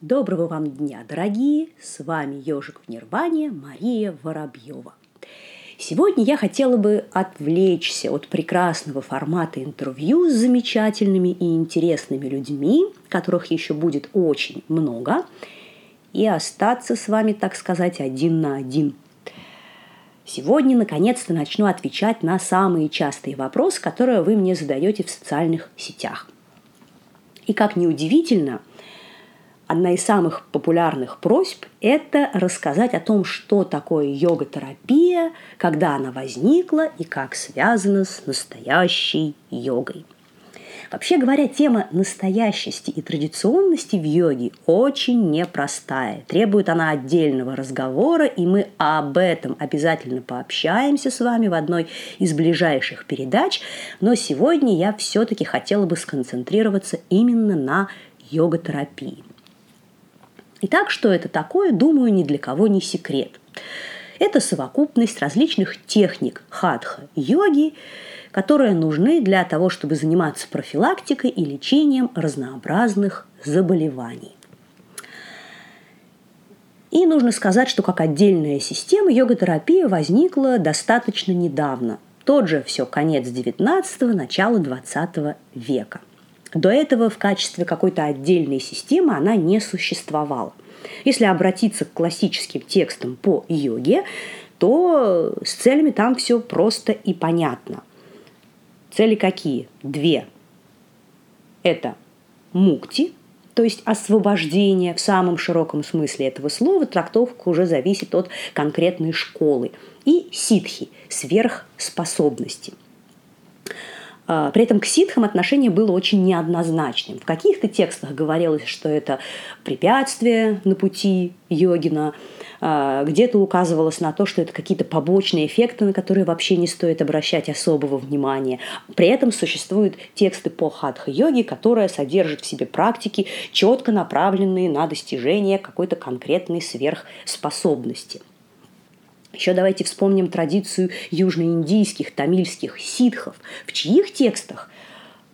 Доброго вам дня, дорогие! С вами ежик в Нирване Мария Воробьева. Сегодня я хотела бы отвлечься от прекрасного формата интервью с замечательными и интересными людьми, которых еще будет очень много, и остаться с вами, так сказать, один на один. Сегодня, наконец-то, начну отвечать на самые частые вопросы, которые вы мне задаете в социальных сетях. И как неудивительно, одна из самых популярных просьб – это рассказать о том, что такое йога-терапия, когда она возникла и как связана с настоящей йогой. Вообще говоря, тема настоящести и традиционности в йоге очень непростая. Требует она отдельного разговора, и мы об этом обязательно пообщаемся с вами в одной из ближайших передач. Но сегодня я все-таки хотела бы сконцентрироваться именно на йога-терапии. Итак, что это такое, думаю, ни для кого не секрет. Это совокупность различных техник хатха-йоги, которые нужны для того, чтобы заниматься профилактикой и лечением разнообразных заболеваний. И нужно сказать, что как отдельная система йога-терапия возникла достаточно недавно. Тот же все конец 19-го, начало 20 века. До этого в качестве какой-то отдельной системы она не существовала. Если обратиться к классическим текстам по йоге, то с целями там все просто и понятно. Цели какие? Две. Это мукти, то есть освобождение в самом широком смысле этого слова, трактовка уже зависит от конкретной школы, и ситхи – сверхспособности – при этом к ситхам отношение было очень неоднозначным. В каких-то текстах говорилось, что это препятствие на пути йогина, а, где-то указывалось на то, что это какие-то побочные эффекты, на которые вообще не стоит обращать особого внимания. При этом существуют тексты по хатха-йоге, которые содержат в себе практики, четко направленные на достижение какой-то конкретной сверхспособности. Еще давайте вспомним традицию южноиндийских, тамильских ситхов, в чьих текстах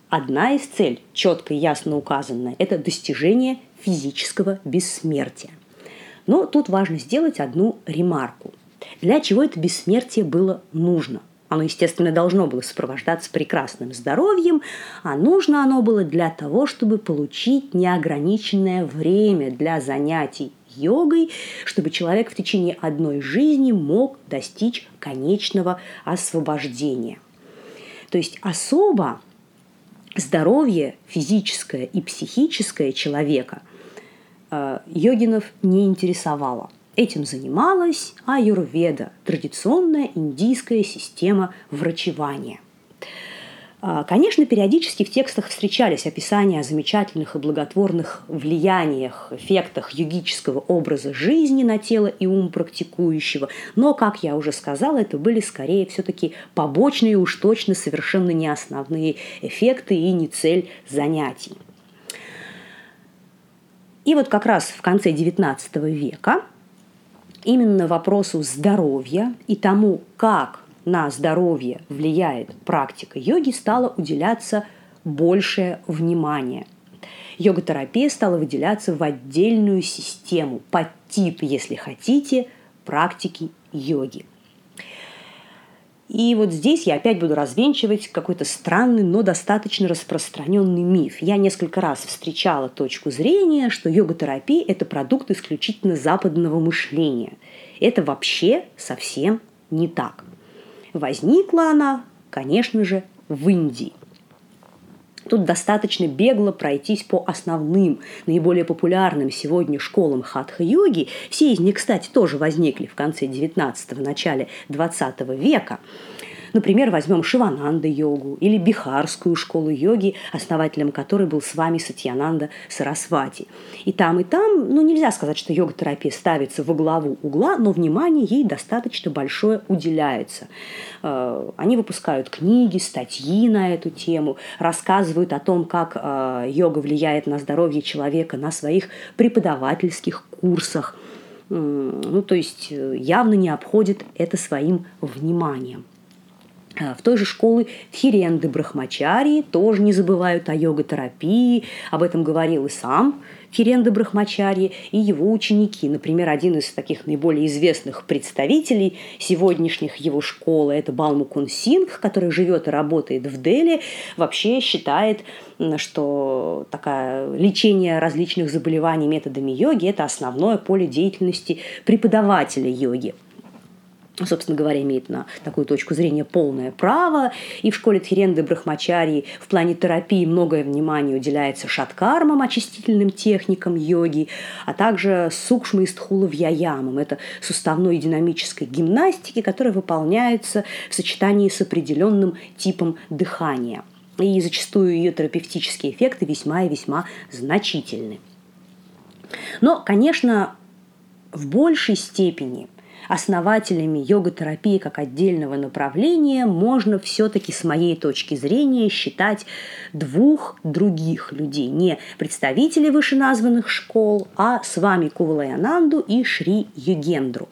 одна из целей, четко и ясно указанная, это достижение физического бессмертия. Но тут важно сделать одну ремарку. Для чего это бессмертие было нужно? Оно, естественно, должно было сопровождаться прекрасным здоровьем, а нужно оно было для того, чтобы получить неограниченное время для занятий йогой, чтобы человек в течение одной жизни мог достичь конечного освобождения. То есть особо здоровье физическое и психическое человека э, йогинов не интересовало. Этим занималась аюрведа, традиционная индийская система врачевания. А, конечно, периодически в текстах встречались описания о замечательных и благотворных влияниях, эффектах йогического образа жизни на тело и ум практикующего, но, как я уже сказала, это были скорее все-таки побочные, уж точно совершенно не основные эффекты и не цель занятий. И вот как раз в конце XIX века именно вопросу здоровья и тому, как на здоровье влияет практика йоги, стало уделяться большее внимание. Йога-терапия стала выделяться в отдельную систему, под тип, если хотите, практики йоги. И вот здесь я опять буду развенчивать какой-то странный, но достаточно распространенный миф. Я несколько раз встречала точку зрения, что йога-терапия – это продукт исключительно западного мышления. Это вообще совсем не так. Возникла она, конечно же, в Индии. Тут достаточно бегло пройтись по основным, наиболее популярным сегодня школам хатха-йоги. Все из них, кстати, тоже возникли в конце 19-го, начале 20 века. Например, возьмем Шивананда-йогу или Бихарскую школу йоги, основателем которой был с вами Сатьянанда Сарасвати. И там, и там, ну, нельзя сказать, что йога-терапия ставится во главу угла, но внимание ей достаточно большое уделяется. Э, они выпускают книги, статьи на эту тему, рассказывают о том, как э, йога влияет на здоровье человека на своих преподавательских курсах. Ну, то есть э, явно не обходит это своим вниманием. А, в той же школы Тхиренды Брахмачарии тоже не забывают о йога-терапии. Об этом говорил и сам Тхиренда Брахмачарьи и его ученики. Например, один из таких наиболее известных представителей сегодняшних его школы – это Балмукун Сингх, который живет и работает в Дели, вообще считает, что такое лечение различных заболеваний методами йоги – это основное поле деятельности преподавателя йоги собственно говоря, имеет на такую точку зрения полное право. И в школе Тхиренды Брахмачарии в плане терапии многое внимание уделяется шаткармам, очистительным техникам йоги, а также сукшма и стхула вьяямам. Это суставной динамической гимнастики, которая выполняется в сочетании с определенным типом дыхания. И зачастую ее терапевтические эффекты весьма и весьма значительны. Но, конечно, в большей степени – основателями йога-терапии как отдельного направления можно все-таки с моей точки зрения считать двух других людей, не представителей вышеназванных школ, а с вами Кувалаянанду и Шри Югендру.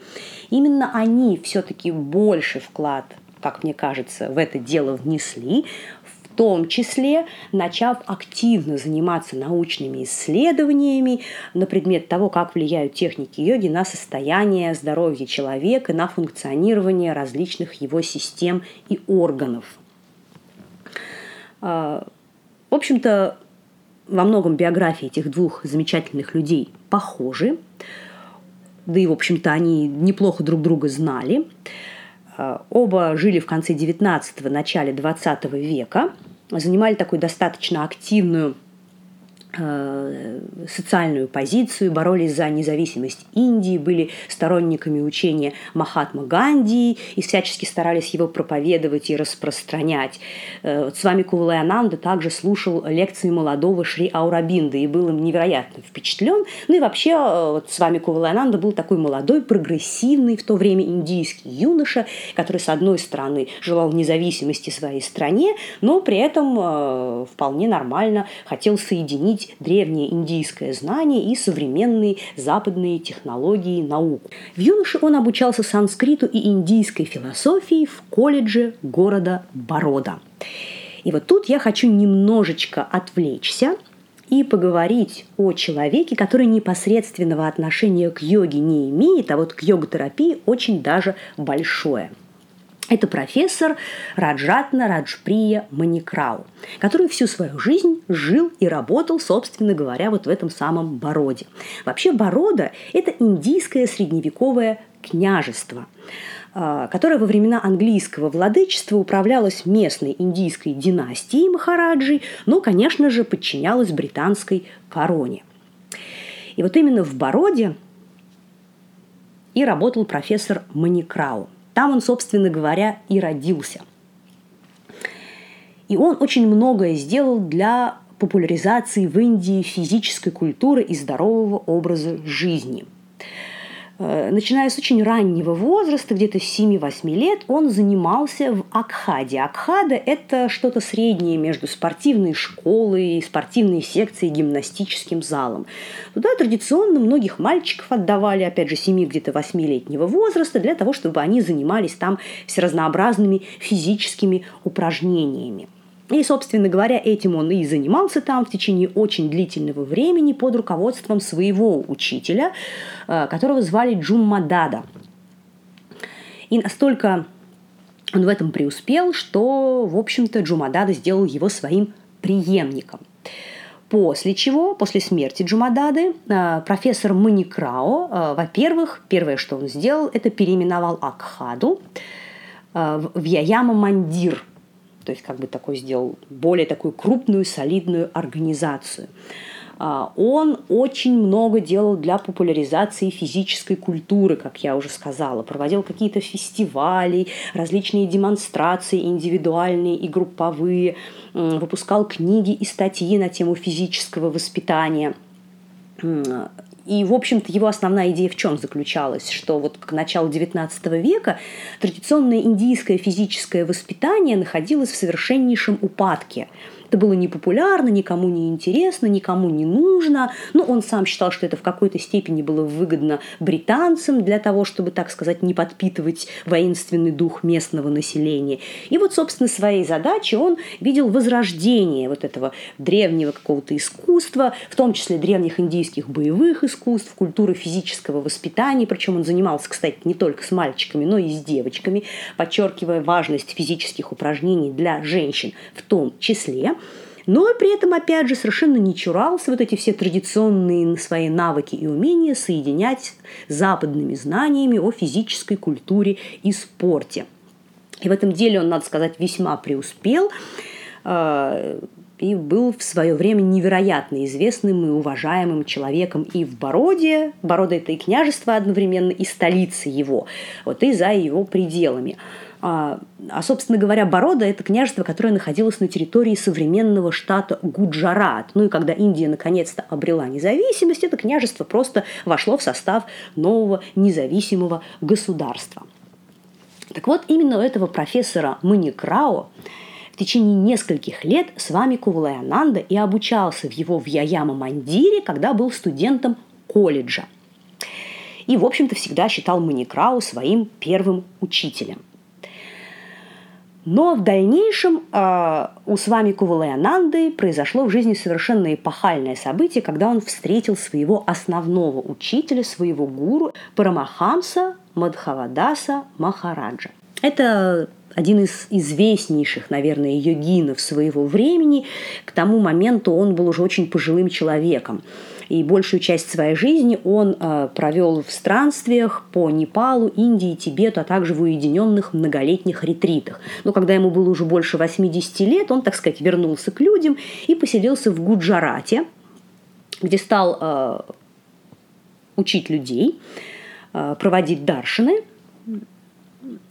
Именно они все-таки больше вклад как мне кажется, в это дело внесли, том числе начав активно заниматься научными исследованиями на предмет того, как влияют техники йоги на состояние здоровья человека, на функционирование различных его систем и органов. А, в общем-то, во многом биографии этих двух замечательных людей похожи, да и, в общем-то, они неплохо друг друга знали. А, оба жили в конце 19-го, начале 20 века, занимали такую достаточно активную Э, социальную позицию, боролись за независимость Индии, были сторонниками учения Махатма Ганди и всячески старались его проповедовать и распространять. Э, с вами Кувалаянанда также слушал лекции молодого Шри Аурабинда и был им невероятно впечатлен. Ну и вообще э, вот с вами Кувалаянанда был такой молодой, прогрессивный в то время индийский юноша, который, с одной стороны, желал независимости своей стране, но при этом вполне нормально хотел соединить сочетать древнее индийское знание и современные западные технологии и науку. В юноше он обучался санскриту и индийской философии в колледже города Борода. И вот тут я хочу немножечко отвлечься и поговорить о человеке, который непосредственного отношения к йоге не имеет, а вот к йога-терапии очень даже большое – это профессор Раджатна Раджприя Маникрау, который всю свою жизнь жил и работал, собственно говоря, вот в этом самом Бороде. Вообще Борода – это индийское средневековое княжество, а, которое во времена английского владычества управлялось местной индийской династией Махараджи, но, конечно же, подчинялось британской короне. И вот именно в Бороде и работал профессор Маникрау – там он, собственно говоря, и родился. И он очень многое сделал для популяризации в Индии физической культуры и здорового образа жизни – начиная с очень раннего возраста, где-то с 7-8 лет, он занимался в Акхаде. Акхада – это что-то среднее между спортивной школой, спортивной секцией, гимнастическим залом. Туда традиционно многих мальчиков отдавали, опять же, 7 где-то 8-летнего возраста, для того, чтобы они занимались там всеразнообразными физическими упражнениями. И, собственно говоря, этим он и занимался там в течение очень длительного времени под руководством своего учителя, э, которого звали Джуммадада. И настолько он в этом преуспел, что, в общем-то, Джумадада сделал его своим преемником. После чего, после смерти Джумадады, э, профессор Маникрао, э, во-первых, первое, что он сделал, это переименовал Акхаду в Яяма Мандир – то есть как бы такой сделал более такую крупную, солидную организацию. А, он очень много делал для популяризации физической культуры, как я уже сказала. Проводил какие-то фестивали, различные демонстрации индивидуальные и групповые, выпускал книги и статьи на тему физического воспитания. И, в общем-то, его основная идея в чем заключалась? Что вот к началу XIX века традиционное индийское физическое воспитание находилось в совершеннейшем упадке Это было непопулярно, никому не интересно, никому не нужно. Но он сам считал, что это в какой-то степени было выгодно британцам для того, чтобы, так сказать, не подпитывать воинственный дух местного населения. И вот, собственно, своей задачей он видел возрождение вот этого древнего какого-то искусства, в том числе древних индийских боевых искусств, культуры физического воспитания. Причем он занимался, кстати, не только с мальчиками, но и с девочками, подчеркивая важность физических упражнений для женщин в том числе но при этом, опять же, совершенно не чурался вот эти все традиционные свои навыки и умения соединять с западными знаниями о физической культуре и спорте. И в этом деле он, надо сказать, весьма преуспел э, и был в свое время невероятно известным и уважаемым человеком и в Бороде, Борода – это и княжество одновременно, и столица его, вот, и за его пределами – а, а, собственно говоря, Борода – это княжество, которое находилось на территории современного штата Гуджарат. Ну и когда Индия наконец-то обрела независимость, это княжество просто вошло в состав нового независимого государства. Так вот, именно у этого профессора Маникрао в течение нескольких лет с вами Кувалаянанда и обучался в его Вьяяма Мандире, когда был студентом колледжа. И, в общем-то, всегда считал Маникрау своим первым учителем – но в дальнейшем э, у с вами Кувалаянанды произошло в жизни совершенно эпохальное событие, когда он встретил своего основного учителя, своего гуру Парамахамса Мадхавадаса Махараджа. Это один из известнейших, наверное, йогинов своего времени. К тому моменту он был уже очень пожилым человеком. И большую часть своей жизни он э, провел в странствиях по Непалу, Индии, Тибету, а также в уединенных многолетних ретритах. Но когда ему было уже больше 80 лет, он, так сказать, вернулся к людям и поселился в Гуджарате, где стал э, учить людей, э, проводить даршины.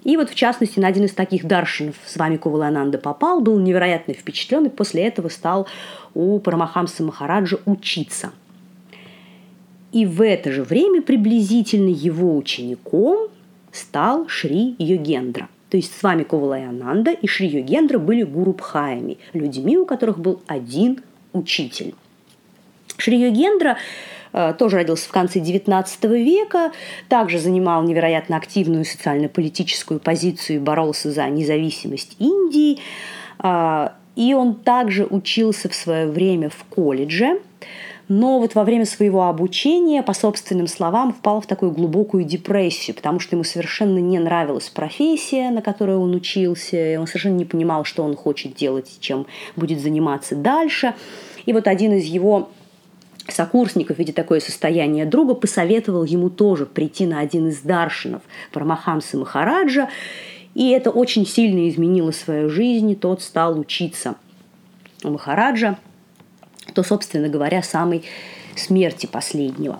И вот, в частности, на один из таких даршинов с вами Кувалананда попал, был невероятно впечатлен, и после этого стал у Парамахамса Махараджа учиться – и в это же время приблизительно его учеником стал Шри Йогендра. То есть с вами Ковалаянанда и Шри Йогендра были гурупхаями, людьми, у которых был один учитель. Шри Йогендра э, тоже родился в конце XIX века, также занимал невероятно активную социально-политическую позицию и боролся за независимость Индии. Э, и он также учился в свое время в колледже но вот во время своего обучения, по собственным словам, впал в такую глубокую депрессию, потому что ему совершенно не нравилась профессия, на которой он учился, и он совершенно не понимал, что он хочет делать, чем будет заниматься дальше. И вот один из его сокурсников, видя такое состояние друга, посоветовал ему тоже прийти на один из даршинов Парамахамса Махараджа, и это очень сильно изменило свою жизнь, и тот стал учиться у Махараджа – то, собственно говоря, самой смерти последнего.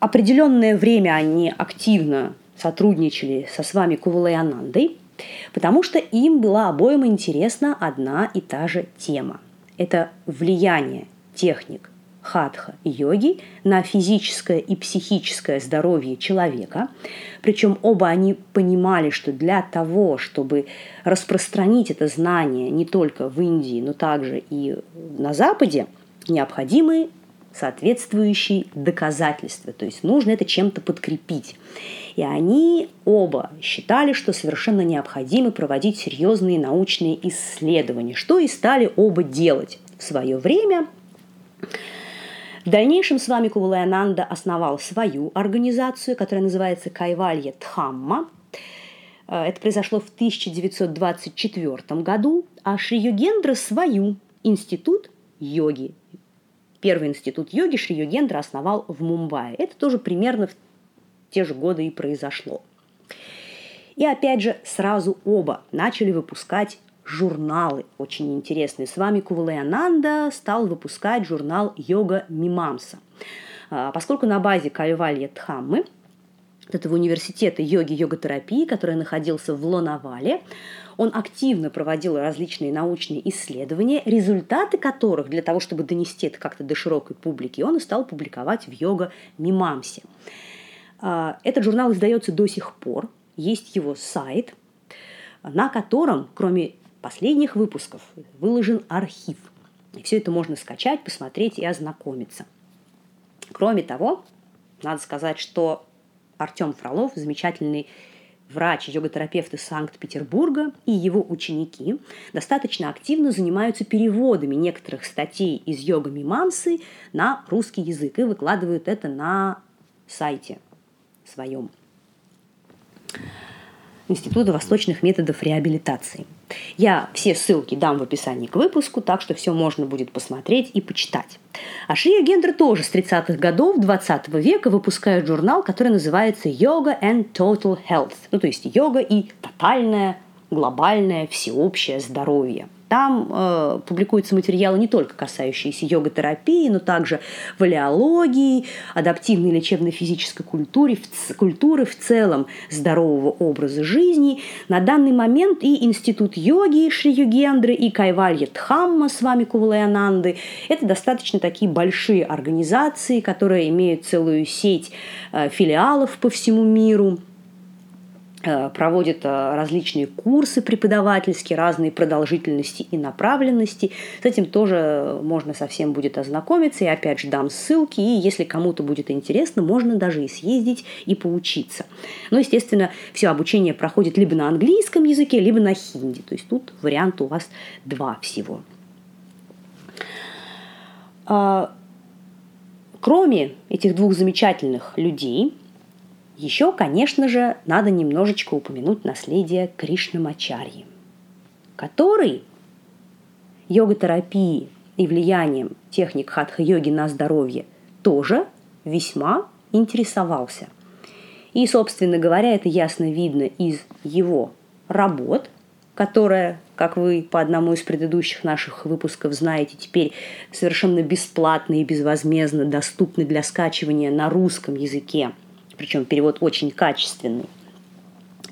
Определенное время они активно сотрудничали со с вами Кувалаянандой, потому что им была обоим интересна одна и та же тема. Это влияние техник хатха йоги на физическое и психическое здоровье человека. Причем оба они понимали, что для того, чтобы распространить это знание не только в Индии, но также и на Западе, необходимы соответствующие доказательства. То есть нужно это чем-то подкрепить. И они оба считали, что совершенно необходимо проводить серьезные научные исследования, что и стали оба делать в свое время. В дальнейшем с вами Кувалаянанда основал свою организацию, которая называется Кайвалья Дхамма. Э, это произошло в 1924 году, а Шри Йогендра свою институт йоги. Первый институт йоги Шри Йогендра основал в Мумбаи. Это тоже примерно в те же годы и произошло. И опять же, сразу оба начали выпускать журналы очень интересные. С вами Кувалаянанда стал выпускать журнал «Йога Мимамса». А, поскольку на базе Кальвалья Дхаммы, этого университета йоги йога-терапии, который находился в Лонавале, он активно проводил различные научные исследования, результаты которых для того, чтобы донести это как-то до широкой публики, он и стал публиковать в йога Мимамсе. А, этот журнал издается до сих пор, есть его сайт, на котором, кроме последних выпусков выложен архив. И все это можно скачать, посмотреть и ознакомиться. Кроме того, надо сказать, что Артем Фролов, замечательный врач, йога-терапевт из Санкт-Петербурга и его ученики достаточно активно занимаются переводами некоторых статей из йога-мимамсы на русский язык и выкладывают это на сайте своем. Института восточных методов реабилитации. Я все ссылки дам в описании к выпуску, так что все можно будет посмотреть и почитать. А Шия Гендер тоже с 30-х годов 20 века выпускает журнал, который называется «Yoga and Total Health», ну то есть йога и тотальное, глобальное, всеобщее здоровье – там э, публикуются материалы не только касающиеся йога-терапии, но также валиологии, адаптивной лечебной физической культуры, в, культуры в целом здорового образа жизни. На данный момент и Институт йоги Шри Югендры, и Кайвалья Дхамма с вами Кувалаянанды – это достаточно такие большие организации, которые имеют целую сеть э, филиалов по всему миру – проводит э, различные курсы преподавательские, разные продолжительности и направленности. С этим тоже можно совсем будет ознакомиться. Я опять же дам ссылки, и если кому-то будет интересно, можно даже и съездить и поучиться. Но, естественно, все обучение проходит либо на английском языке, либо на хинди. То есть тут вариант у вас два всего. А, кроме этих двух замечательных людей – еще, конечно же, надо немножечко упомянуть наследие Кришнамачарьи, который йога-терапии и влиянием техник хатха-йоги на здоровье тоже весьма интересовался. И, собственно говоря, это ясно видно из его работ, которая, как вы по одному из предыдущих наших выпусков знаете, теперь совершенно бесплатно и безвозмездно доступны для скачивания на русском языке – причем перевод очень качественный.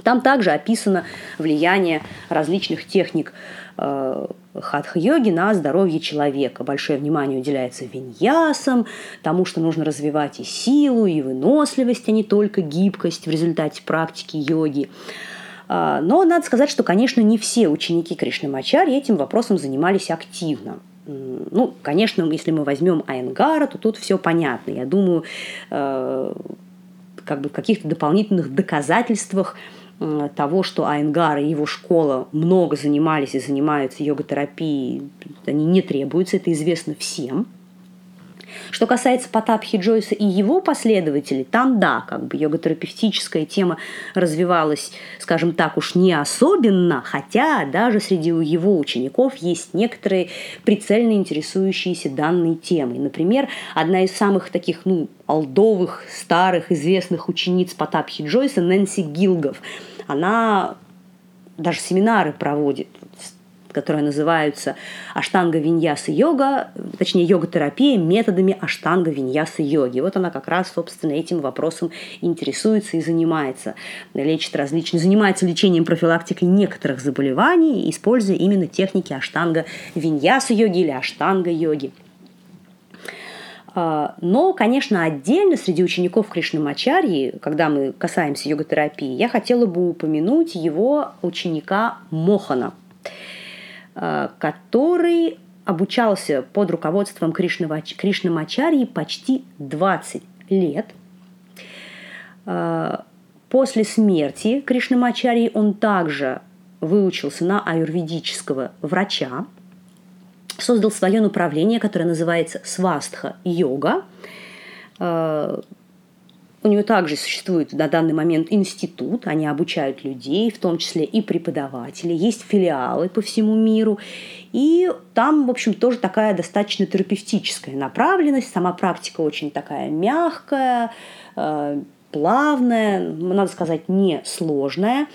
Там также описано влияние различных техник э, хатха-йоги на здоровье человека. Большое внимание уделяется виньясам, тому, что нужно развивать и силу, и выносливость, а не только гибкость в результате практики йоги. А, но надо сказать, что, конечно, не все ученики Кришнамачари этим вопросом занимались активно. Ну, конечно, если мы возьмем Айнгара, то тут все понятно. Я думаю, э, как бы каких-то дополнительных доказательствах э, того, что Айнгар и его школа много занимались и занимаются йога-терапией, они не требуются, это известно всем. Что касается Потапхи Джойса и его последователей, там да, как бы йога-терапевтическая тема развивалась, скажем так уж, не особенно, хотя даже среди его учеников есть некоторые прицельно интересующиеся данной темой. Например, одна из самых таких, ну, алдовых, старых, известных учениц Потапхи Джойса, Нэнси Гилгов. Она даже семинары проводит которые называются аштанга виньяса йога, точнее йога-терапия методами аштанга виньяса йоги. Вот она как раз, собственно, этим вопросом интересуется и занимается. Лечит различные, занимается лечением профилактикой некоторых заболеваний, используя именно техники аштанга виньяса йоги или аштанга йоги. А, но, конечно, отдельно среди учеников Кришнамачарьи, когда мы касаемся йога-терапии, я хотела бы упомянуть его ученика Мохана – который обучался под руководством Кришнамачарьи почти 20 лет. Э, после смерти Кришнамачарьи он также выучился на аюрведического врача, создал свое направление, которое называется свастха-йога. У него также существует на данный момент институт, они обучают людей, в том числе и преподавателей, есть филиалы по всему миру. И там, в общем, тоже такая достаточно терапевтическая направленность, сама практика очень такая мягкая, э, плавная, надо сказать, не сложная.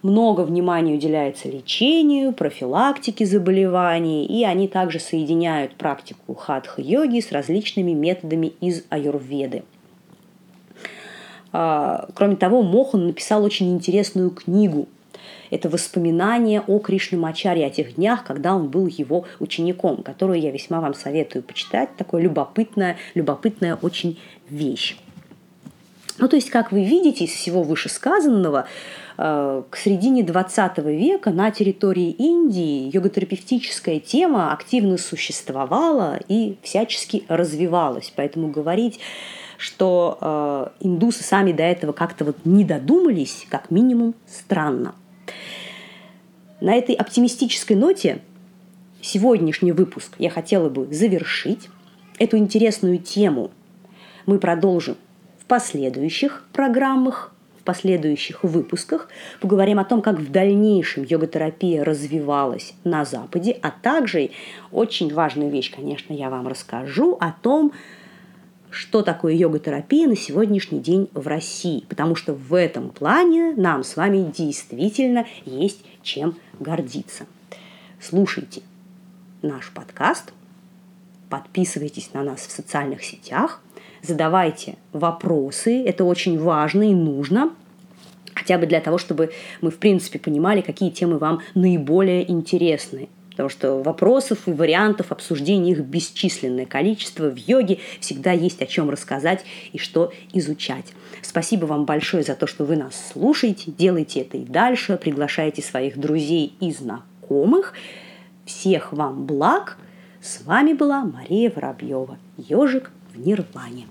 Много внимания уделяется лечению, профилактике заболеваний, и они также соединяют практику хатха-йоги с различными методами из аюрведы. А, кроме того, Мохан написал очень интересную книгу. Это воспоминания о Кришнамачаре, о тех днях, когда он был его учеником, которую я весьма вам советую почитать. Такая любопытная, любопытная очень вещь. Ну, то есть, как вы видите из всего вышесказанного, э, к середине 20 века на территории Индии йоготерапевтическая тема активно существовала и всячески развивалась. Поэтому говорить, что э, индусы сами до этого как-то вот не додумались, как минимум странно. На этой оптимистической ноте сегодняшний выпуск я хотела бы завершить. Эту интересную тему мы продолжим в последующих программах, в последующих выпусках. Поговорим о том, как в дальнейшем йога-терапия развивалась на Западе, а также очень важную вещь, конечно, я вам расскажу о том, что такое йога-терапия на сегодняшний день в России, потому что в этом плане нам с вами действительно есть чем гордиться. Слушайте наш подкаст, подписывайтесь на нас в социальных сетях, задавайте вопросы, это очень важно и нужно, хотя бы для того, чтобы мы, в принципе, понимали, какие темы вам наиболее интересны. Потому что вопросов и вариантов обсуждения их бесчисленное количество. В йоге всегда есть о чем рассказать и что изучать. Спасибо вам большое за то, что вы нас слушаете. Делайте это и дальше. Приглашайте своих друзей и знакомых. Всех вам благ. С вами была Мария Воробьева. Ежик в Нирване.